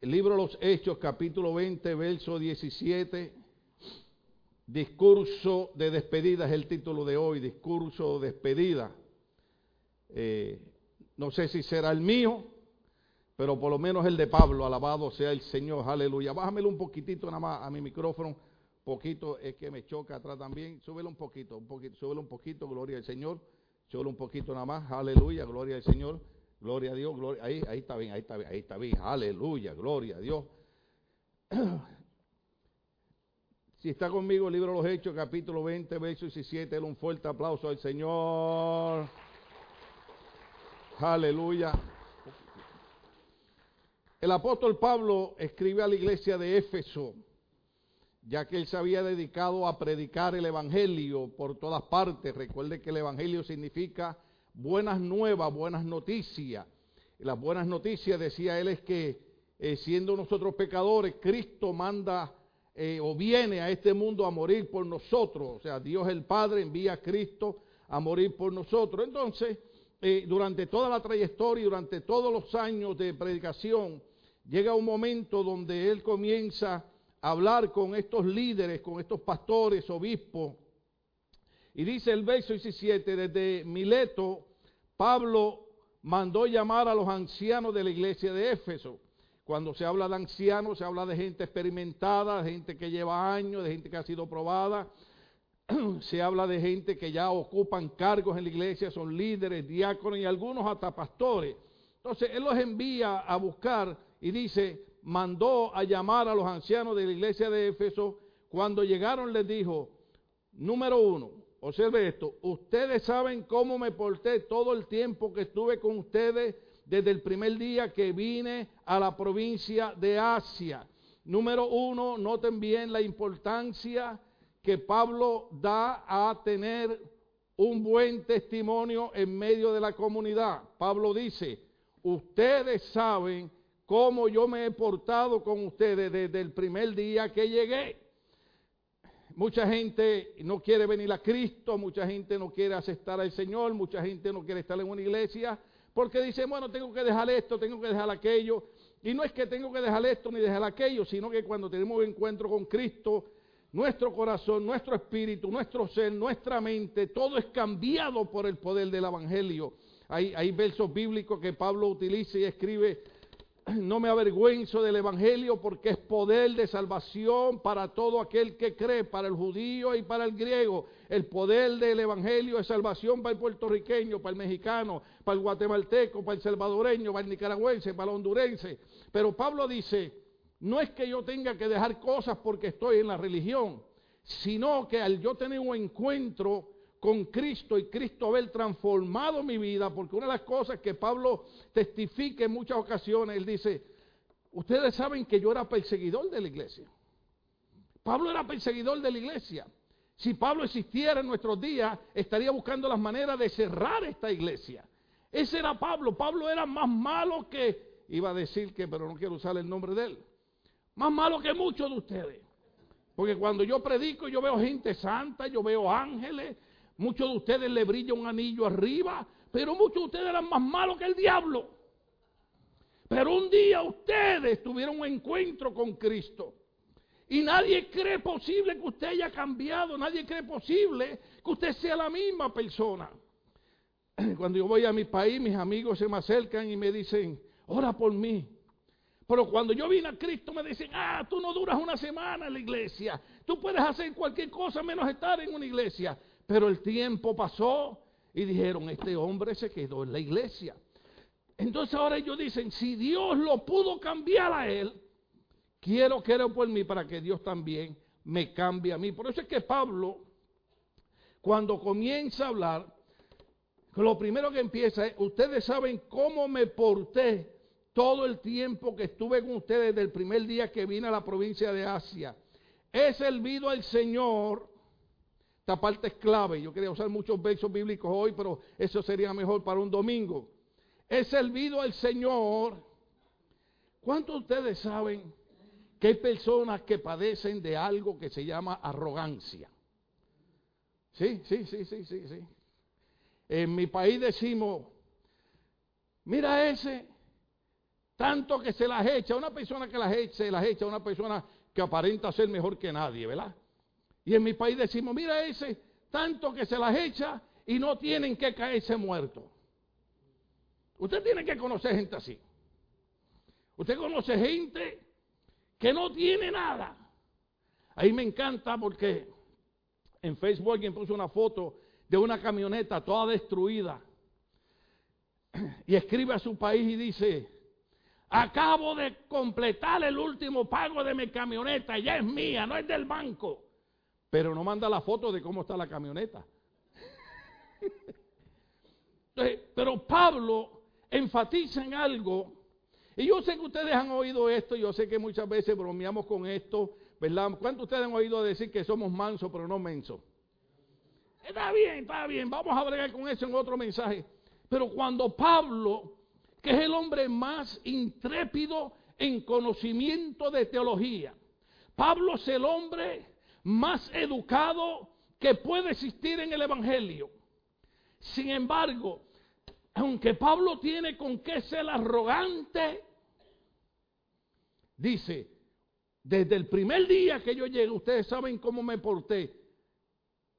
El libro de los Hechos, capítulo 20, verso 17. Discurso de despedida es el título de hoy, discurso de despedida. Eh, no sé si será el mío, pero por lo menos el de Pablo, alabado sea el Señor, aleluya. Bájamelo un poquitito nada más a mi micrófono, poquito es que me choca atrás también. Súbelo un poquito, un poquito, súbelo un poquito, gloria al Señor. Súbelo un poquito nada más, aleluya, gloria al Señor. Gloria a Dios, gloria. Ahí, ahí está bien, ahí está bien, ahí está bien. Aleluya, gloria a Dios. Si está conmigo el libro de los Hechos, capítulo 20, verso 17, un fuerte aplauso al Señor. Aleluya. El apóstol Pablo escribe a la iglesia de Éfeso, ya que él se había dedicado a predicar el Evangelio por todas partes. Recuerde que el Evangelio significa buenas nuevas, buenas noticias. Y las buenas noticias, decía él, es que eh, siendo nosotros pecadores, Cristo manda eh, o viene a este mundo a morir por nosotros. O sea, Dios el Padre envía a Cristo a morir por nosotros. Entonces, eh, durante toda la trayectoria, durante todos los años de predicación, llega un momento donde él comienza a hablar con estos líderes, con estos pastores, obispos. Y dice el verso 17, desde Mileto, Pablo mandó llamar a los ancianos de la iglesia de Éfeso. Cuando se habla de ancianos, se habla de gente experimentada, de gente que lleva años, de gente que ha sido probada. se habla de gente que ya ocupan cargos en la iglesia, son líderes, diáconos y algunos hasta pastores. Entonces, él los envía a buscar y dice, mandó a llamar a los ancianos de la iglesia de Éfeso. Cuando llegaron les dijo, número uno, observe esto, ustedes saben cómo me porté todo el tiempo que estuve con ustedes desde el primer día que vine a la provincia de Asia. Número uno, noten bien la importancia que Pablo da a tener un buen testimonio en medio de la comunidad. Pablo dice, ustedes saben cómo yo me he portado con ustedes desde el primer día que llegué. Mucha gente no quiere venir a Cristo, mucha gente no quiere aceptar al Señor, mucha gente no quiere estar en una iglesia, porque dice, bueno, tengo que dejar esto, tengo que dejar aquello. Y no es que tengo que dejar esto ni dejar aquello, sino que cuando tenemos un encuentro con Cristo, nuestro corazón, nuestro espíritu, nuestro ser, nuestra mente, todo es cambiado por el poder del Evangelio. Hay, hay versos bíblicos que Pablo utiliza y escribe no me avergüenzo del Evangelio porque es poder de salvación para todo aquel que cree, para el judío y para el griego. El poder del Evangelio es salvación para el puertorriqueño, para el mexicano, para el guatemalteco, para el salvadoreño, para el nicaragüense, para el hondurense. Pero Pablo dice, no es que yo tenga que dejar cosas porque estoy en la religión, sino que al yo tener un encuentro con Cristo y Cristo haber transformado mi vida, porque una de las cosas que Pablo testifica en muchas ocasiones, él dice, ustedes saben que yo era perseguidor de la iglesia. Pablo era perseguidor de la iglesia. Si Pablo existiera en nuestros días, estaría buscando las maneras de cerrar esta iglesia. Ese era Pablo. Pablo era más malo que, iba a decir que, pero no quiero usar el nombre de él, más malo que muchos de ustedes. Porque cuando yo predico, yo veo gente santa, yo veo ángeles, Muchos de ustedes le brilla un anillo arriba, pero muchos de ustedes eran más malos que el diablo. Pero un día ustedes tuvieron un encuentro con Cristo. Y nadie cree posible que usted haya cambiado, nadie cree posible que usted sea la misma persona. Cuando yo voy a mi país, mis amigos se me acercan y me dicen, ora por mí. Pero cuando yo vine a Cristo me dicen, ah, tú no duras una semana en la iglesia. Tú puedes hacer cualquier cosa menos estar en una iglesia. Pero el tiempo pasó y dijeron, este hombre se quedó en la iglesia. Entonces ahora ellos dicen, si Dios lo pudo cambiar a él, quiero que por mí para que Dios también me cambie a mí. Por eso es que Pablo, cuando comienza a hablar, lo primero que empieza es, ustedes saben cómo me porté todo el tiempo que estuve con ustedes desde el primer día que vine a la provincia de Asia. He servido al Señor esta parte es clave. Yo quería usar muchos versos bíblicos hoy, pero eso sería mejor para un domingo. He servido al Señor. ¿Cuántos de ustedes saben que hay personas que padecen de algo que se llama arrogancia? Sí, sí, sí, sí, sí, sí. En mi país decimos, mira ese, tanto que se las echa, una persona que las echa, se las echa, una persona que aparenta ser mejor que nadie, ¿verdad? Y en mi país decimos, mira ese, tanto que se las echa y no tienen que caerse muertos. Usted tiene que conocer gente así. Usted conoce gente que no tiene nada. Ahí me encanta porque en Facebook alguien puso una foto de una camioneta toda destruida y escribe a su país y dice, acabo de completar el último pago de mi camioneta, ya es mía, no es del banco. Pero no manda la foto de cómo está la camioneta. pero Pablo enfatiza en algo, y yo sé que ustedes han oído esto, yo sé que muchas veces bromeamos con esto, ¿verdad? ¿Cuántos ustedes han oído decir que somos mansos pero no mensos? Está bien, está bien, vamos a bregar con eso en otro mensaje. Pero cuando Pablo, que es el hombre más intrépido en conocimiento de teología, Pablo es el hombre más educado que puede existir en el Evangelio. Sin embargo, aunque Pablo tiene con qué ser arrogante, dice, desde el primer día que yo llegué, ustedes saben cómo me porté.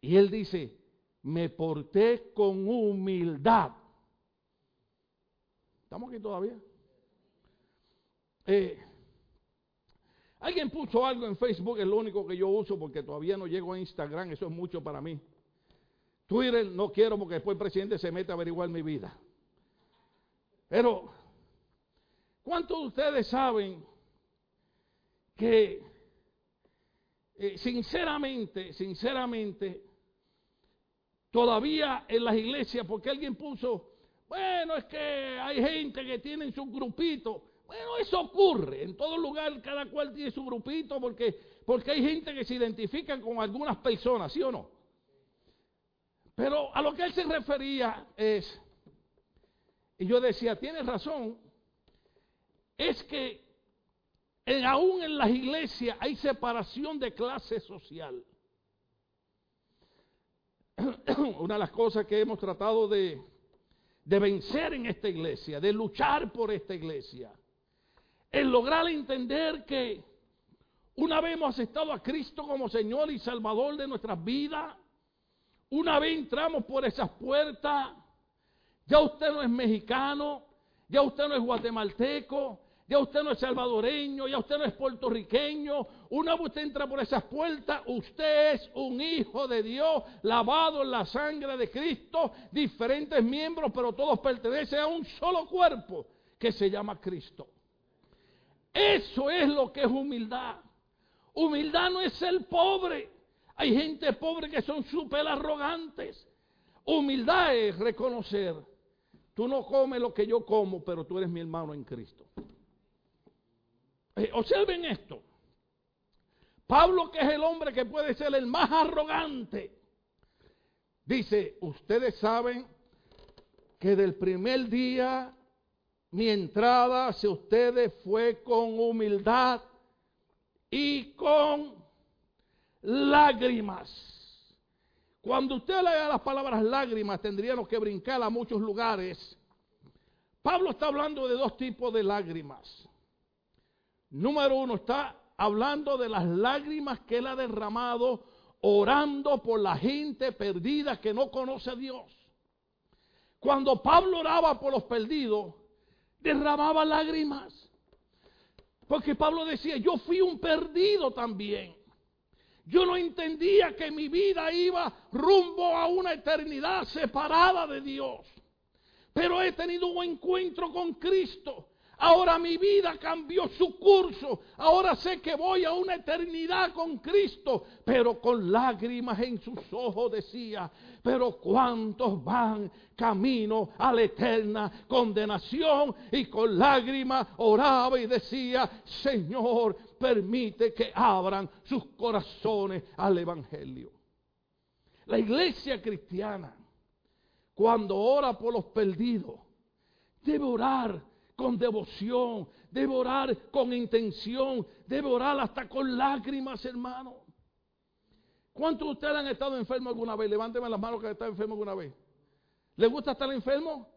Y él dice, me porté con humildad. ¿Estamos aquí todavía? Eh, alguien puso algo en Facebook, es lo único que yo uso porque todavía no llego a Instagram, eso es mucho para mí. Twitter no quiero porque después el presidente se mete a averiguar mi vida. Pero, ¿cuántos de ustedes saben que eh, sinceramente, sinceramente, todavía en las iglesias, porque alguien puso, bueno, es que hay gente que tiene su grupito. Bueno, eso ocurre. En todo lugar cada cual tiene su grupito porque, porque hay gente que se identifica con algunas personas, ¿sí o no? Pero a lo que él se refería es, y yo decía, tiene razón, es que aún en las iglesias hay separación de clase social. Una de las cosas que hemos tratado de, de vencer en esta iglesia, de luchar por esta iglesia, es lograr entender que una vez hemos aceptado a Cristo como Señor y Salvador de nuestras vidas, una vez entramos por esas puertas, ya usted no es mexicano, ya usted no es guatemalteco, ya usted no es salvadoreño, ya usted no es puertorriqueño. Una vez usted entra por esas puertas, usted es un hijo de Dios, lavado en la sangre de Cristo, diferentes miembros, pero todos pertenecen a un solo cuerpo que se llama Cristo. Eso es lo que es humildad. Humildad no es ser pobre. Hay gente pobre que son súper arrogantes. Humildad es reconocer, tú no comes lo que yo como, pero tú eres mi hermano en Cristo. Eh, observen esto. Pablo, que es el hombre que puede ser el más arrogante, dice, ustedes saben que del primer día mi entrada hacia ustedes fue con humildad y con lágrimas. Cuando usted lea las palabras lágrimas, tendríamos que brincar a muchos lugares. Pablo está hablando de dos tipos de lágrimas. Número uno, está hablando de las lágrimas que él ha derramado orando por la gente perdida que no conoce a Dios. Cuando Pablo oraba por los perdidos, derramaba lágrimas. Porque Pablo decía, yo fui un perdido también. Yo no entendía que mi vida iba rumbo a una eternidad separada de Dios. Pero he tenido un encuentro con Cristo. Ahora mi vida cambió su curso. Ahora sé que voy a una eternidad con Cristo. Pero con lágrimas en sus ojos decía, pero cuántos van camino a la eterna condenación. Y con lágrimas oraba y decía, Señor, permite que abran sus corazones al Evangelio. La iglesia cristiana, cuando ora por los perdidos, debe orar con devoción, debe orar con intención, debe orar hasta con lágrimas, hermano. ¿Cuántos de ustedes han estado enfermos alguna vez? Levánteme las manos que han estado enfermos alguna vez. ¿Le gusta estar enfermo?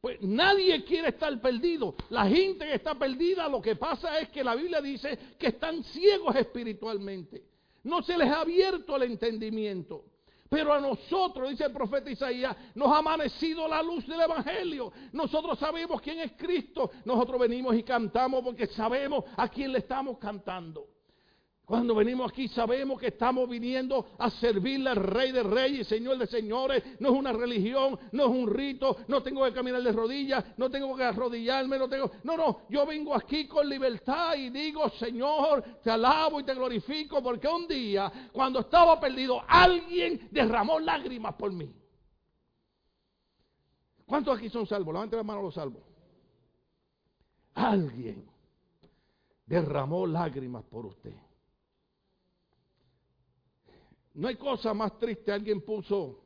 Pues nadie quiere estar perdido. La gente que está perdida, lo que pasa es que la Biblia dice que están ciegos espiritualmente. No se les ha abierto el entendimiento. Pero a nosotros, dice el profeta Isaías, nos ha amanecido la luz del Evangelio. Nosotros sabemos quién es Cristo. Nosotros venimos y cantamos porque sabemos a quién le estamos cantando. Cuando venimos aquí sabemos que estamos viniendo a servirle al Rey de Reyes, Señor de Señores. No es una religión, no es un rito, no tengo que caminar de rodillas, no tengo que arrodillarme, no tengo... No, no, yo vengo aquí con libertad y digo, Señor, te alabo y te glorifico porque un día, cuando estaba perdido, alguien derramó lágrimas por mí. ¿Cuántos aquí son salvos? Levanten la mano los salvos. Alguien derramó lágrimas por usted. No hay cosa más triste. Alguien puso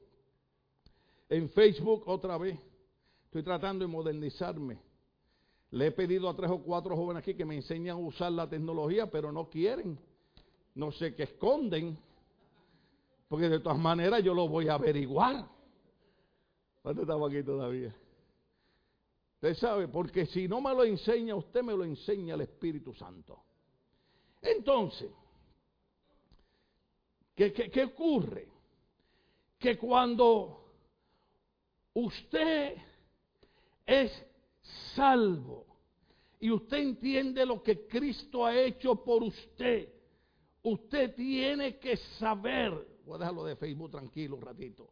en Facebook otra vez. Estoy tratando de modernizarme. Le he pedido a tres o cuatro jóvenes aquí que me enseñen a usar la tecnología, pero no quieren. No sé qué esconden. Porque de todas maneras yo lo voy a averiguar. ¿Dónde estamos aquí todavía? Usted sabe, porque si no me lo enseña, usted me lo enseña el Espíritu Santo. Entonces, ¿Qué, ocurre? Que cuando usted es salvo y usted entiende lo que Cristo ha hecho por usted, usted tiene que saber, voy a dejarlo de Facebook tranquilo un ratito,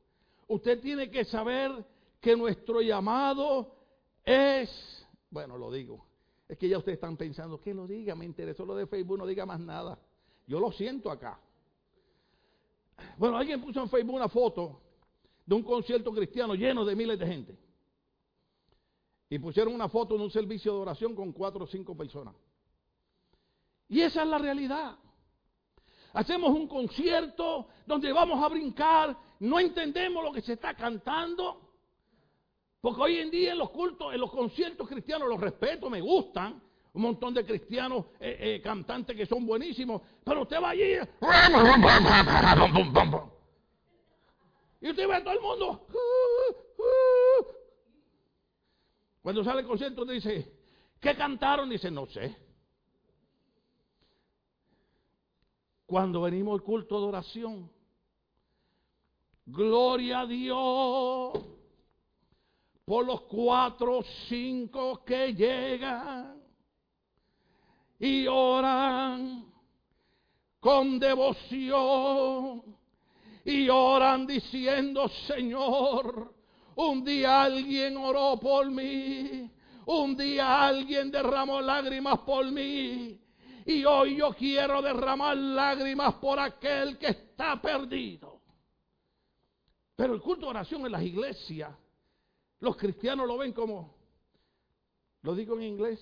usted tiene que saber que nuestro llamado es, bueno, lo digo, es que ya ustedes están pensando, que lo diga, me interesó lo de Facebook, no diga más nada. Yo lo siento acá. Bueno, alguien puso en Facebook una foto de un concierto cristiano lleno de miles de gente. Y pusieron una foto de un servicio de oración con cuatro o cinco personas. Y esa es la realidad. Hacemos un concierto donde vamos a brincar, no entendemos lo que se está cantando. Porque hoy en día en los cultos, en los conciertos cristianos los respeto, me gustan, un montón de cristianos eh, eh, cantantes que son buenísimos, pero usted va allí y usted ve a todo el mundo. Cuando sale el concierto dice, ¿qué cantaron? Dice, no sé. Cuando venimos al culto de oración, gloria a Dios por los cuatro o cinco que llegan y oran con devoción y oran diciendo, Señor, un día alguien oró por mí, un día alguien derramó lágrimas por mí y hoy yo quiero derramar lágrimas por aquel que está perdido. Pero el culto de oración en las iglesias, los cristianos lo ven como, lo digo en inglés,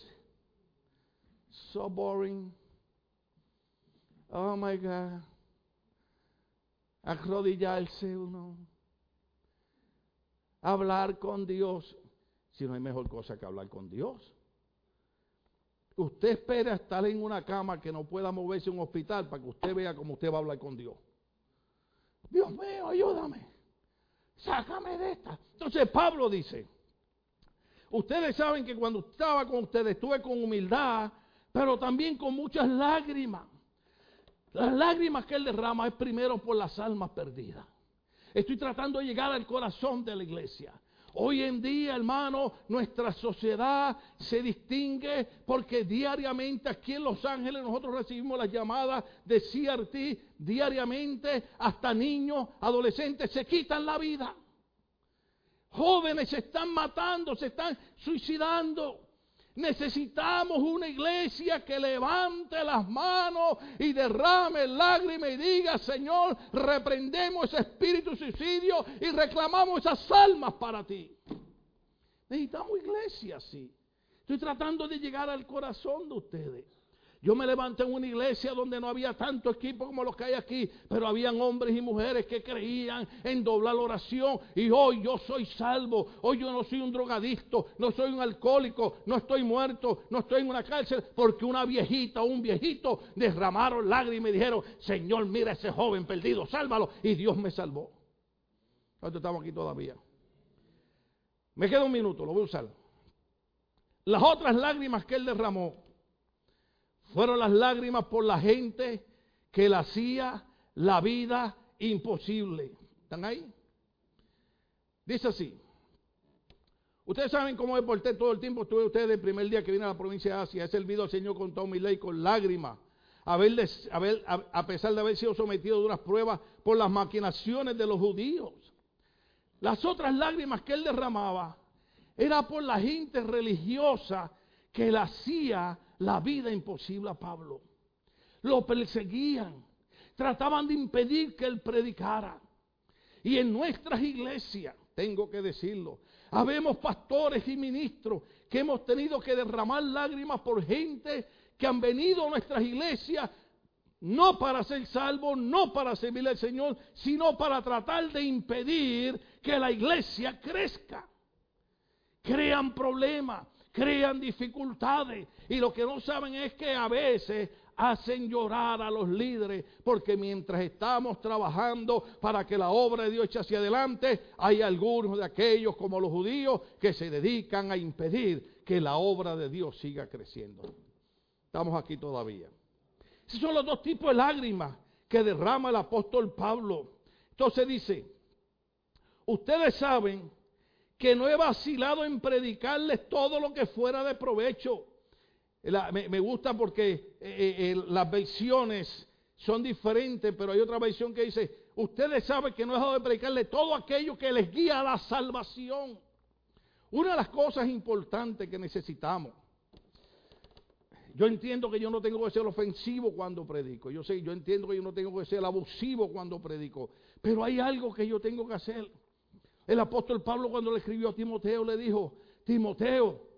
So boring. Oh my God. Arrodillarse uno. Hablar con Dios. Si no hay mejor cosa que hablar con Dios. Usted espera estar en una cama que no pueda moverse un hospital para que usted vea cómo usted va a hablar con Dios. Dios mío, ayúdame. Sácame de esta. Entonces Pablo dice, ustedes saben que cuando estaba con ustedes estuve con humildad pero también con muchas lágrimas. Las lágrimas que Él derrama es primero por las almas perdidas. Estoy tratando de llegar al corazón de la iglesia. Hoy en día, hermano, nuestra sociedad se distingue porque diariamente aquí en Los Ángeles nosotros recibimos las llamadas de CRT, diariamente hasta niños, adolescentes se quitan la vida. Jóvenes se están matando, se están suicidando. Necesitamos una iglesia que levante las manos y derrame lágrimas y diga, Señor, reprendemos ese espíritu suicidio y reclamamos esas almas para ti. Necesitamos iglesia así. Estoy tratando de llegar al corazón de ustedes. Yo me levanté en una iglesia donde no había tanto equipo como los que hay aquí, pero habían hombres y mujeres que creían en doblar la oración. Y hoy yo soy salvo, hoy yo no soy un drogadicto, no soy un alcohólico, no estoy muerto, no estoy en una cárcel, porque una viejita o un viejito derramaron lágrimas y dijeron, Señor, mira ese joven perdido, sálvalo. Y Dios me salvó. ¿Cuánto estamos aquí todavía? Me queda un minuto, lo voy a usar. Las otras lágrimas que él derramó fueron las lágrimas por la gente que le hacía la vida imposible. ¿Están ahí? Dice así. Ustedes saben cómo me porté todo el tiempo. Estuve ustedes el primer día que vine a la provincia de Asia. He servido al Señor con toda mi ley, con lágrimas. A, a, pesar de haber sido sometido a unas pruebas por las maquinaciones de los judíos. Las otras lágrimas que él derramaba era por la gente religiosa que le hacía la vida imposible a Pablo. Lo perseguían, trataban de impedir que él predicara. Y en nuestras iglesias, tengo que decirlo, habemos pastores y ministros que hemos tenido que derramar lágrimas por gente que han venido a nuestras iglesias no para ser salvos, no para servir al Señor, sino para tratar de impedir que la iglesia crezca. Crean problemas, crean dificultades y lo que no saben es que a veces hacen llorar a los líderes, porque mientras estamos trabajando para que la obra de Dios eche hacia adelante, hay algunos de aquellos como los judíos que se dedican a impedir que la obra de Dios siga creciendo. Estamos aquí todavía. Esos son los dos tipos de lágrimas que derrama el apóstol Pablo. Entonces dice, ustedes saben que no he vacilado en predicarles todo lo que fuera de provecho me, gusta porque eh, eh, las versiones son diferentes, pero hay otra versión que dice, ustedes saben que no he dejado de predicarle todo aquello que les guía a la salvación. Una de las cosas importantes que necesitamos, yo entiendo que yo no tengo que ser ofensivo cuando predico, yo sé, yo entiendo que yo no tengo que ser abusivo cuando predico, pero hay algo que yo tengo que hacer. El apóstol Pablo cuando le escribió a Timoteo le dijo, Timoteo,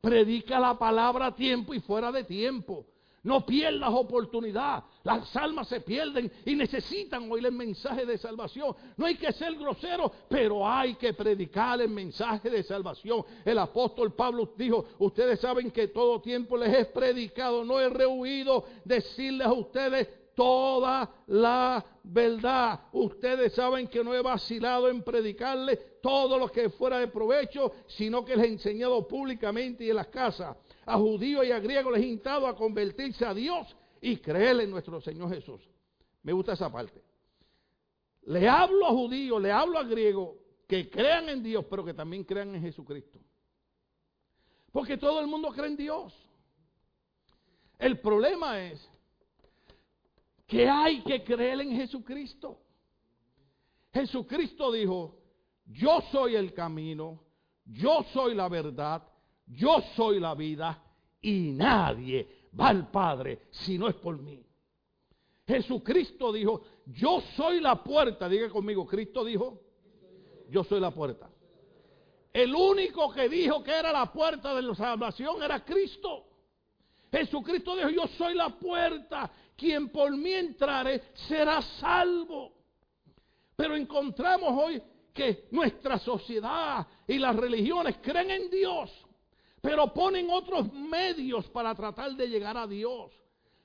Predica la palabra a tiempo y fuera de tiempo. No pierdas oportunidad. Las almas se pierden y necesitan oír el mensaje de salvación. No hay que ser grosero, pero hay que predicar el mensaje de salvación. El apóstol Pablo dijo, ustedes saben que todo tiempo les he predicado, no he rehuido decirles a ustedes toda la verdad. Ustedes saben que no he vacilado en predicarle todo lo que fuera de provecho, sino que les he enseñado públicamente y en las casas. A judíos y a griegos les he instado a convertirse a Dios y creer en nuestro Señor Jesús. Me gusta esa parte. Le hablo a judíos, le hablo a griegos que crean en Dios, pero que también crean en Jesucristo. Porque todo el mundo cree en Dios. El problema es que hay que creer en Jesucristo. Jesucristo dijo, yo soy el camino, yo soy la verdad, yo soy la vida y nadie va al Padre si no es por mí. Jesucristo dijo, yo soy la puerta, diga conmigo, Cristo dijo, yo soy la puerta. El único que dijo que era la puerta de la salvación era Cristo. Jesucristo dijo, yo soy la puerta quien por mí entrare será salvo. Pero encontramos hoy que nuestra sociedad y las religiones creen en Dios, pero ponen otros medios para tratar de llegar a Dios.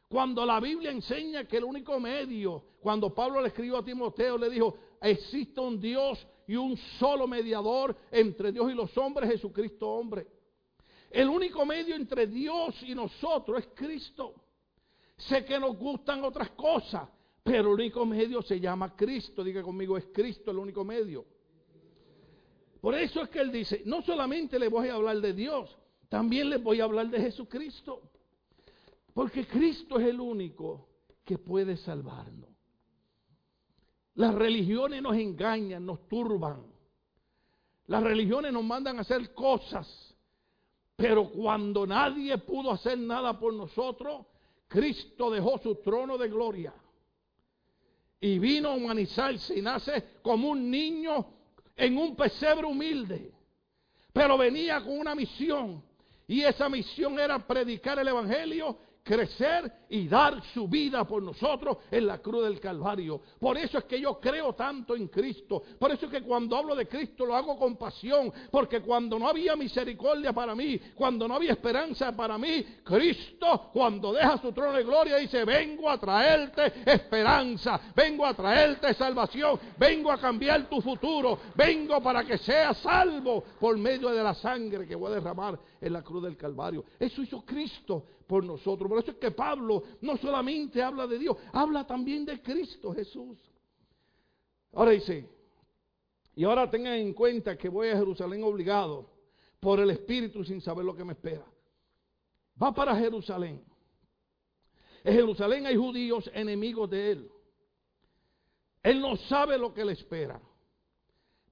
Cuando la Biblia enseña que el único medio, cuando Pablo le escribió a Timoteo, le dijo, existe un Dios y un solo mediador entre Dios y los hombres, Jesucristo hombre. El único medio entre Dios y nosotros es Cristo. Sé que nos gustan otras cosas, pero el único medio se llama Cristo. Diga conmigo, es Cristo el único medio. Por eso es que Él dice, no solamente le voy a hablar de Dios, también les voy a hablar de Jesucristo. Porque Cristo es el único que puede salvarnos. Las religiones nos engañan, nos turban. Las religiones nos mandan a hacer cosas. Pero cuando nadie pudo hacer nada por nosotros, Cristo dejó su trono de gloria y vino a humanizarse y nace como un niño en un pesebre humilde. Pero venía con una misión y esa misión era predicar el Evangelio crecer y dar su vida por nosotros en la cruz del Calvario. Por eso es que yo creo tanto en Cristo. Por eso es que cuando hablo de Cristo lo hago con pasión. Porque cuando no había misericordia para mí, cuando no había esperanza para mí, Cristo cuando deja su trono de gloria dice, vengo a traerte esperanza, vengo a traerte salvación, vengo a cambiar tu futuro, vengo para que seas salvo por medio de la sangre que voy a derramar en la cruz del Calvario. Eso hizo Cristo por nosotros. Por eso es que Pablo no solamente habla de Dios, habla también de Cristo Jesús. Ahora dice, y ahora tengan en cuenta que voy a Jerusalén obligado por el Espíritu sin saber lo que me espera. Va para Jerusalén. En Jerusalén hay judíos enemigos de él. Él no sabe lo que le espera.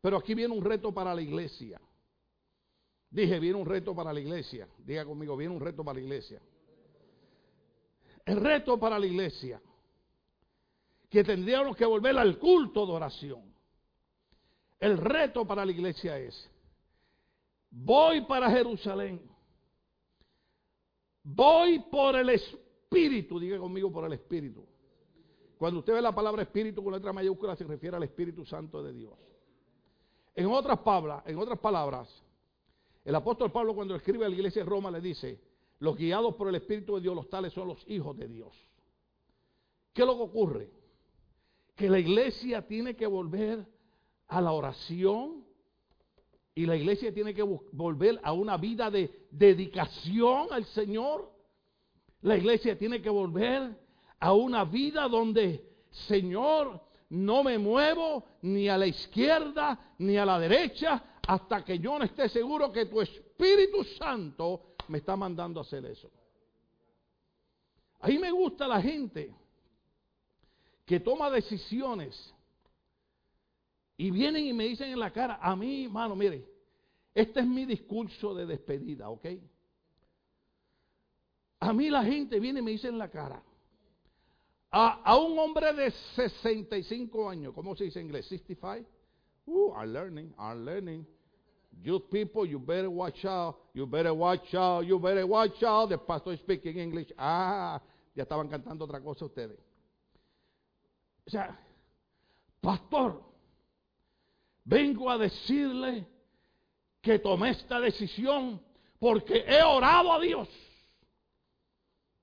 Pero aquí viene un reto para la iglesia. Dije, viene un reto para la iglesia. Diga conmigo, viene un reto para la iglesia. El reto para la iglesia, que tendríamos que volver al culto de oración. El reto para la iglesia es, voy para Jerusalén, voy por el Espíritu, diga conmigo por el Espíritu. Cuando usted ve la palabra Espíritu con letra mayúscula se refiere al Espíritu Santo de Dios. En otras palabras, en otras palabras, el apóstol Pablo cuando escribe a la iglesia de Roma le dice, los guiados por el Espíritu de Dios, los tales son los hijos de Dios. ¿Qué es lo que ocurre? Que la iglesia tiene que volver a la oración y la iglesia tiene que volver a una vida de dedicación al Señor. La iglesia tiene que volver a una vida donde, Señor, no me muevo ni a la izquierda ni a la derecha hasta que yo no esté seguro que tu Espíritu Santo me está mandando a hacer eso. Ahí me gusta la gente que toma decisiones y vienen y me dicen en la cara, a mí, hermano, mire, este es mi discurso de despedida, ¿ok? A mí la gente viene y me dice en la cara, a, a un hombre de 65 años, ¿cómo se dice en inglés? 65? Uh, I'm learning, I'm learning. You people, you better watch out, you better watch out, you better watch out. The pastor speaking English. Ah, ya estaban cantando otra cosa ustedes. O sea, pastor, vengo a decirle que tomé esta decisión porque he orado a Dios.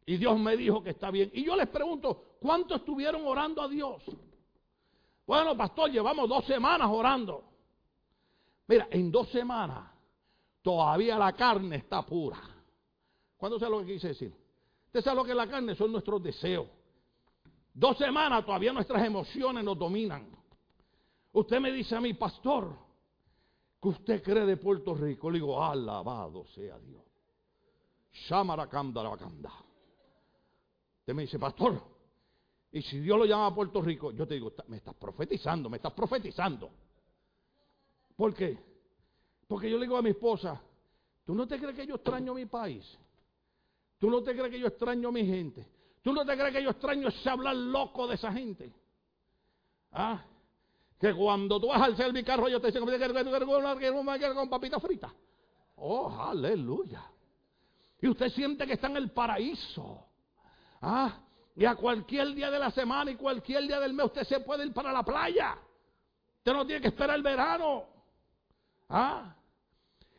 Y Dios me dijo que está bien. Y yo les pregunto, ¿cuánto estuvieron orando a Dios? Bueno, pastor, llevamos dos semanas orando. Mira, en dos semanas todavía la carne está pura. ¿Cuándo sabe lo que quise decir? Usted sabe lo que es la carne, son nuestros deseos. Dos semanas todavía nuestras emociones nos dominan. Usted me dice a mí, pastor, que usted cree de Puerto Rico. Le digo, alabado sea Dios. Shamarakanda Usted me dice, pastor, y si Dios lo llama a Puerto Rico, yo te digo, me estás profetizando, me estás profetizando. ¿Por qué? Porque yo le digo a mi esposa, ¿tú no te crees que yo extraño mi país? ¿Tú no te crees que yo extraño a mi gente? ¿Tú no te crees que yo extraño ese hablar loco de esa gente? ¿Ah? Que cuando tú vas al hacer mi carro, yo te que con papita frita. Oh, aleluya. Y usted siente que está en el paraíso. ¿Ah? Y a cualquier día de la semana y cualquier día del mes usted se puede ir para la playa. Usted no tiene que esperar el verano. ¿Ah?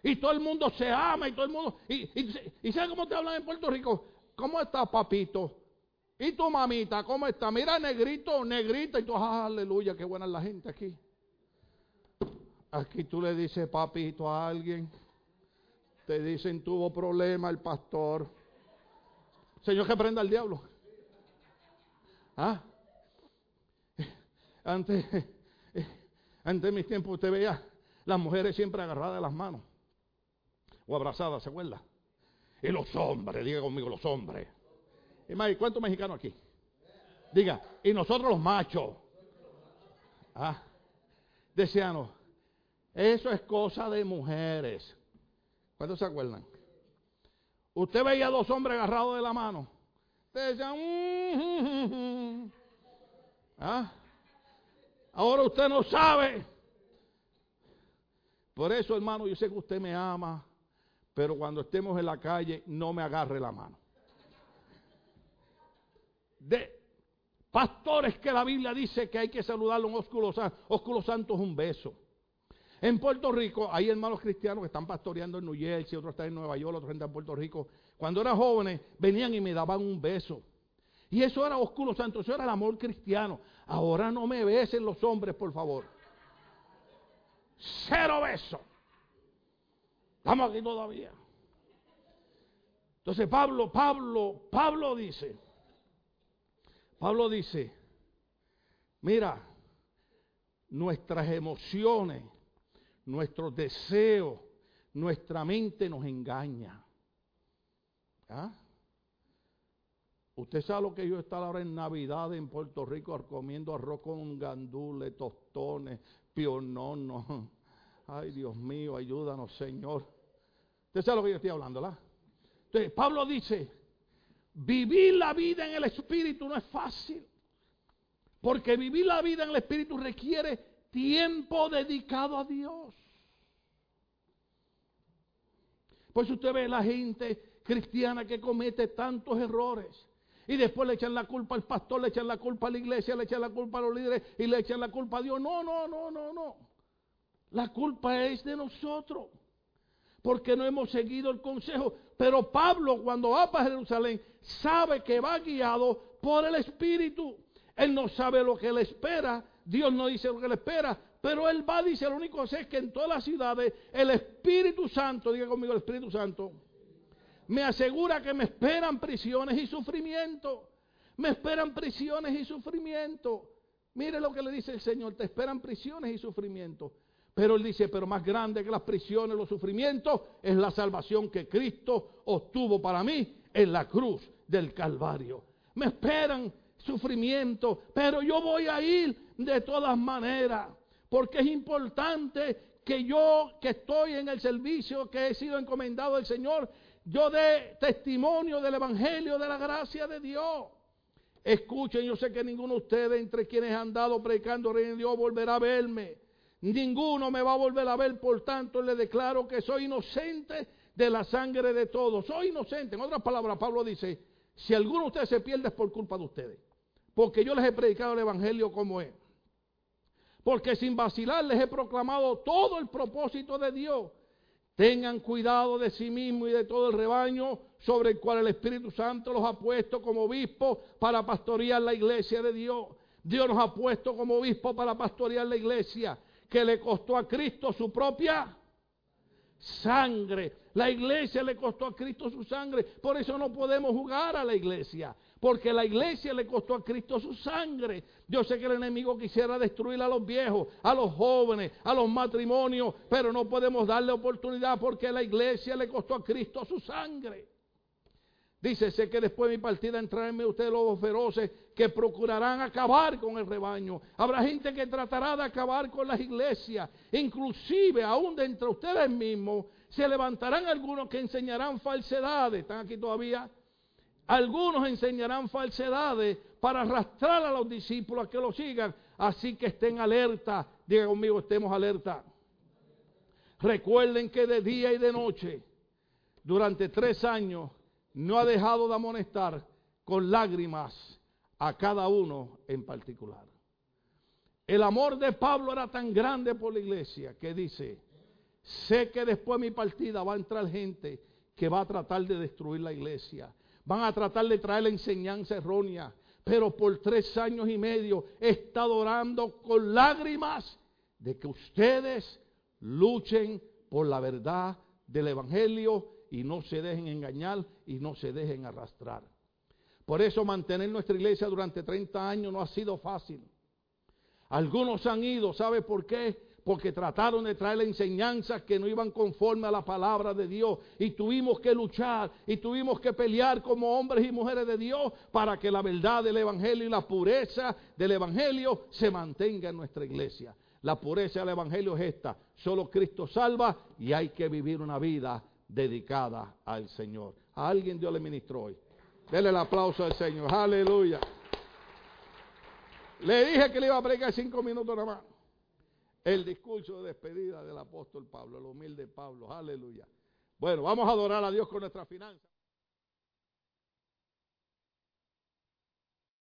Y todo el mundo se ama y todo el mundo... Y, y, ¿sabe cómo te hablan en Puerto Rico? ¿Cómo está papito? ¿Y tu mamita? ¿Cómo está? Mira, negrito, negrita. Y tú, aleluya, qué buena es la gente aquí. Aquí tú le dices papito a alguien. Te dicen tuvo problema el pastor. Señor, que prenda al diablo. ¿Ah? Antes, antes de mis tiempos usted veía las mujeres siempre agarradas de las manos. O abrazadas, ¿se acuerda? Y los hombres, diga conmigo, los hombres. ¿Y cuántos mexicanos aquí? Diga, y nosotros los machos. Ah, decían, eso es cosa de mujeres. ¿Cuántos se acuerdan? Usted veía dos hombres agarrados de la mano. Ustedes decían, mm, mm, mm, ¿Ah? ahora usted no sabe por eso, hermano, yo sé que usted me ama, pero cuando estemos en la calle, no me agarre la mano. de pastores que la Biblia dice que hay que saludarlo un ósculo, ósculo santo es un beso. En Puerto Rico hay hermanos cristianos que están pastoreando en New Jersey, otros están en Nueva York, otros están en Puerto Rico. Cuando eran jóvenes venían y me daban un beso. Y eso era oscuro santo, eso era el amor cristiano. Ahora no me besen los hombres, por favor. Cero beso. Estamos aquí todavía. Entonces Pablo, Pablo, Pablo dice, Pablo dice, mira, nuestras emociones, nuestros deseos, nuestra mente nos engaña. ¿Ah? Usted sabe lo que yo estar ahora en Navidad en Puerto Rico comiendo arroz con gandules, tostones, piononos. Ay, Dios mío, ayúdanos, Señor. Usted sabe lo que yo estoy hablando, ¿verdad? Entonces, Pablo dice, vivir la vida en el Espíritu no es fácil. Porque vivir la vida en el Espíritu requiere tiempo dedicado a Dios. Pues usted ve la gente cristiana que comete tantos errores. Y después le echan la culpa al pastor, le echan la culpa a la iglesia, le echan la culpa a los líderes y le echan la culpa a Dios. No, no, no, no, no. La culpa es de nosotros. Porque no hemos seguido el consejo. Pero Pablo cuando va para Jerusalén sabe que va guiado por el Espíritu. Él no sabe lo que le espera. Dios no dice lo que le espera. Pero él va, dice, lo único que es que en todas las ciudades el Espíritu Santo, diga conmigo el Espíritu Santo, me asegura que me esperan prisiones y sufrimiento. Me esperan prisiones y sufrimiento. Mire lo que le dice el Señor, te esperan prisiones y sufrimiento. Pero él dice, pero más grande que las prisiones, los sufrimientos, es la salvación que Cristo obtuvo para mí en la cruz del Calvario. Me esperan sufrimiento, pero yo voy a ir de todas maneras, porque es importante que yo, que estoy en el servicio, que he sido encomendado del Señor, yo dé testimonio del Evangelio de la gracia de Dios. Escuchen, yo sé que ninguno de ustedes, entre quienes han dado predicando Rey de Dios, volverá a verme. Ninguno me va a volver a ver, por tanto, le declaro que soy inocente de la sangre de todos. Soy inocente. En otras palabras, Pablo dice, si alguno de ustedes se pierde es por culpa de ustedes. Porque yo les he predicado el Evangelio como es. Porque sin vacilar les he proclamado todo el propósito de Dios Tengan cuidado de sí mismos y de todo el rebaño sobre el cual el Espíritu Santo los ha puesto como obispos para pastorear la iglesia de Dios. Dios nos ha puesto como obispos para pastorear la iglesia que le costó a Cristo su propia sangre. La iglesia le costó a Cristo su sangre. Por eso no podemos jugar a la iglesia. Porque la iglesia le costó a Cristo su sangre. Yo sé que el enemigo quisiera destruir a los viejos, a los jóvenes, a los matrimonios, pero no podemos darle oportunidad porque la iglesia le costó a Cristo su sangre. Dice, sé que después de mi partida entrarán ustedes lobos feroces que procurarán acabar con el rebaño. Habrá gente que tratará de acabar con las iglesias. Inclusive, aún de ustedes mismos, se levantarán algunos que enseñarán falsedades. ¿Están aquí todavía? Algunos enseñarán falsedades para arrastrar a los discípulos a que lo sigan. Así que estén alerta. Diga conmigo, estemos alerta. Recuerden que de día y de noche, durante tres años, no ha dejado de amonestar con lágrimas a cada uno en particular. El amor de Pablo era tan grande por la iglesia que dice, sé que después de mi partida va a entrar gente que va a tratar de destruir la iglesia Van a tratar de traer la enseñanza errónea. Pero por tres años y medio he estado orando con lágrimas de que ustedes luchen por la verdad del Evangelio y no se dejen engañar y no se dejen arrastrar. Por eso mantener nuestra iglesia durante 30 años no ha sido fácil. Algunos han ido, ¿sabe por qué? Porque trataron de traer enseñanzas que no iban conforme a la palabra de Dios. Y tuvimos que luchar y tuvimos que pelear como hombres y mujeres de Dios para que la verdad del Evangelio y la pureza del Evangelio se mantenga en nuestra iglesia. La pureza del Evangelio es esta. Solo Cristo salva y hay que vivir una vida dedicada al Señor. A alguien Dios le ministró hoy. Dele el aplauso al Señor. Aleluya. Le dije que le iba a predicar cinco minutos nada más. El discurso de despedida del apóstol Pablo, el humilde Pablo, aleluya. Bueno, vamos a adorar a Dios con nuestra finanza.